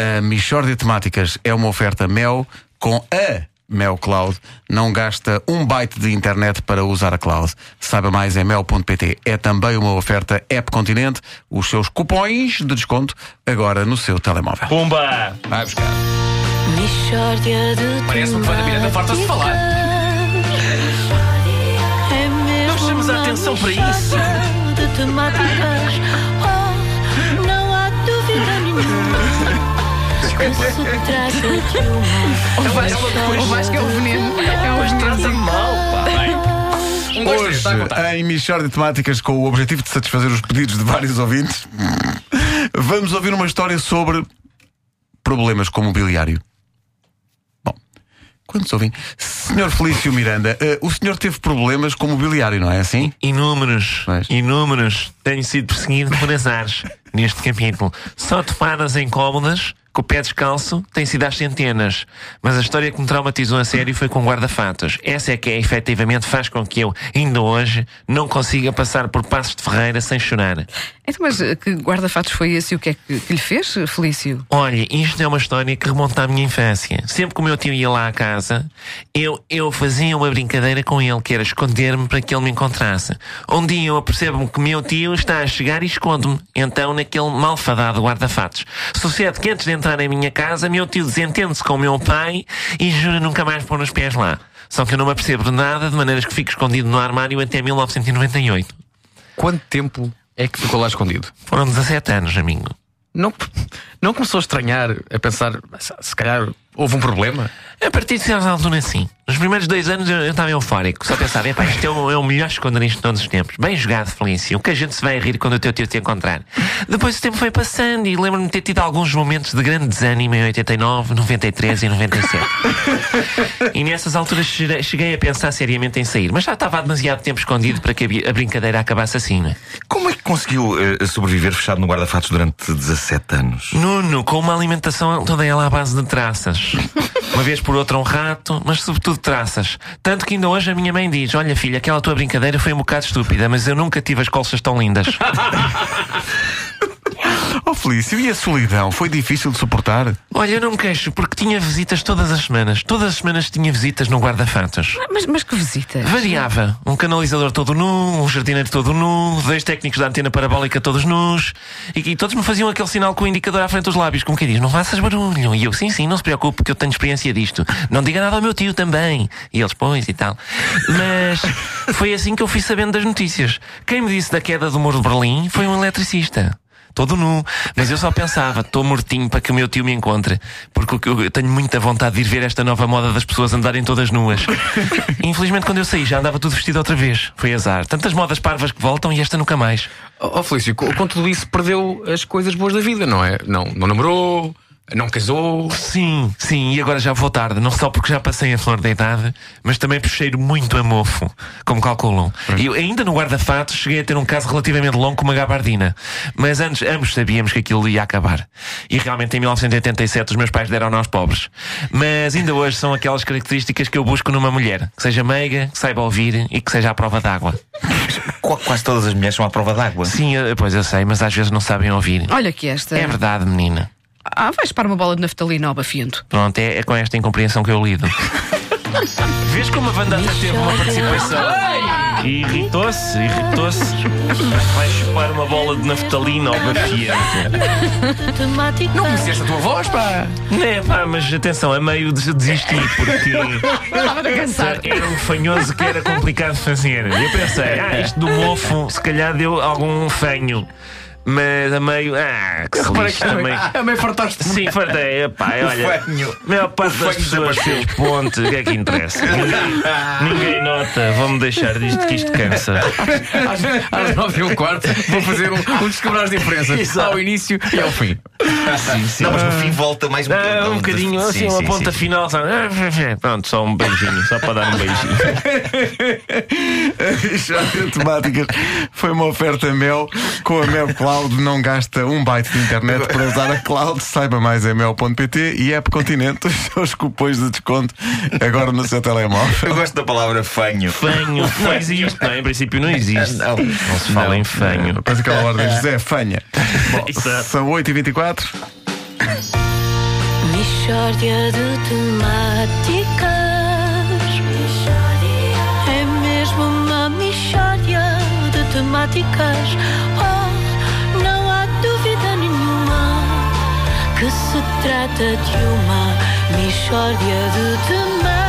A Michórdia de Temáticas é uma oferta Mel com a Mel Cloud. Não gasta um byte de internet para usar a cloud. Saiba mais em mel.pt. É também uma oferta App Continente. Os seus cupons de desconto agora no seu telemóvel. Pumba! Vai buscar. Mixórdia de Parece-me que Wanda Miranda farta-se de falar. É Não chamas a atenção para isso. de temáticas. Oh, não há dúvida nenhuma. Que se trata de uma O Vasco, o Vasco é o veneno. É o Mas trata mal, pá. Um, dois, três, Hoje, está a contar. em Michórdia de Temáticas, com o objetivo de satisfazer os pedidos de vários ouvintes, vamos ouvir uma história sobre problemas com o mobiliário. Bom, quantos ouvem? Senhor Felício Miranda, eh, o senhor teve problemas com o mobiliário, não é assim? Inúmeros, Pois. inúmeros. Tenho sido perseguido por azares neste capítulo. Só topadas incómodas, com o pé descalço, tem sido às centenas. Mas a história que me traumatizou a sério foi com guarda-fatos. Essa é que é, efetivamente faz com que eu, ainda hoje, não consiga passar por Passos de Ferreira sem chorar. Então, mas eh, que guarda-fatos foi esse e o que é que, que lhe fez, Felício? Olha, isto é uma história que remonta à minha infância. Sempre que o meu tio ia lá à casa, eu, eu fazia uma brincadeira com ele, que era esconder-me para que ele me encontrasse. Um dia eu apercebo-me que meu tio está a chegar e escondo-me. Então, naquele malfadado guarda-fatos. Sucede que antes de entrar em minha casa, meu tio desentende-se com o meu pai e jura nunca mais pôr os pés lá. Só que eu não me apercebo de nada, de maneiras que fico escondido no armário até 1998. Quanto tempo é que ficou lá escondido? Foram 17 anos, amigo. Não, não começou a estranhar, a pensar, se se calhar houve um problema? A partir de certa altura, sim. Nos primeiros dois anos eu eu estava eufórico. Só pensava, epá, isto é o, é o melhor esconderijo de todos os tempos. Bem jogado, Felício. O que a gente se vai rir quando o teu tio te encontrar. Depois o tempo foi passando e lembro-me de ter tido alguns momentos de grande desânimo em 89, 93 e 97. e nessas alturas cheguei- a pensar seriamente em sair. Mas já estava há demasiado tempo escondido para que a brincadeira acabasse assim, não é? Como é que conseguiu eh, sobreviver fechado no guarda-fatos durante 17 anos? Nuno, com uma alimentação toda ela à base de traças. Uma vez por outra um rato, mas sobretudo traças. Tanto que ainda hoje a minha mãe diz: Olha, filha, aquela tua brincadeira foi um bocado estúpida, mas eu nunca tive as colchas tão lindas. Oh Felício, e a solidão? Foi difícil de suportar? Olha, eu não me queixo, porque tinha visitas todas as semanas. Todas as semanas tinha visitas no guarda-fatos. Mas, mas que visita? Variava. Um canalizador todo nu, um jardineiro todo nu, dois técnicos da antena parabólica todos nus. E, e todos me faziam aquele sinal com o indicador à frente dos lábios, como quem diz: Não faças barulho. E eu: Sim, sim, não se preocupe, porque eu tenho experiência disto. Não diga nada ao meu tio também. E eles: Pois e tal. Mas foi assim que eu fui sabendo das notícias. Quem me disse da queda do muro de Berlim foi um eletricista. Todo nu. Mas eu só pensava, estou mortinho para que o meu tio me encontre. Porque eu eu tenho muita vontade de ir ver esta nova moda das pessoas andarem todas nuas. Infelizmente, quando eu saí, já andava tudo vestido outra vez. Foi azar. Tantas modas parvas que voltam e esta nunca mais. Ó oh, Felício, com, com tudo isso perdeu as coisas boas da vida, não é? Não, não namorou, não casou. Sim, sim, e agora já vou tarde. Não só porque já passei a flor da idade, mas também por cheiro muito a mofo, como calculam. E eu, ainda no guarda-fatos cheguei a ter um caso relativamente longo com uma gabardina. Mas antes, ambos sabíamos que aquilo ia acabar. E realmente em 1987 os meus pais deram aos pobres. Mas ainda hoje são aquelas características que eu busco numa mulher. Que seja meiga, que saiba ouvir e que seja à prova d'água. Qu- Quase todas as mulheres são à prova d'água. Sim, eu- pois eu sei, mas às vezes não sabem ouvir. Olha que esta. É verdade, menina. Ah, vais para uma bola de naftalina ao bafiento. Pronto, é, é com esta incompreensão que eu lido. Vês como a Vandata teve uma participação? E irritou-se, irritou-se. Vai chupar uma bola de naftalina ao bafiento. Não conheceste a tua voz, pá! É pá, mas atenção, a meio de desistir, porque Estava a cansar. era um fanhoso que era complicado de fazer. Eu pensei, ah, isto do mofo, se calhar deu algum fanho. Mas a meio, ah, que se lixe que é também. meio, é meio fartaste Sim, fartei, pá, olha. A maior parte das pessoas fez ponte, o que é que interessa? Ninguém, ninguém nota, vamos deixar disto que isto cansa. Às, às nove e um quarto vou fazer um, um descobrir as diferenças ao início e ao fim. Não, mas no fim volta mais um Ah, um bocadinho assim, Sim, uma sim, ponta sim. final. sabe? Pronto, só um beijinho, só para dar um beijinho. A de Temáticas foi uma oferta Mel. Com a Mel Cloud não gasta um byte de internet para usar a cloud. Saiba mais em mel.pt e App Continente os seus cupons de desconto agora no seu telemóvel. Eu gosto da palavra fanho. Fanho, não existe, não é? Em princípio não existe. Não. Não se fala em fanho. Depois aquela ordem José Fanha. Bom, são 8h24. Mishória de temáticas. É mesmo uma mishória de temáticas. Trata de uma mishória de temáticas.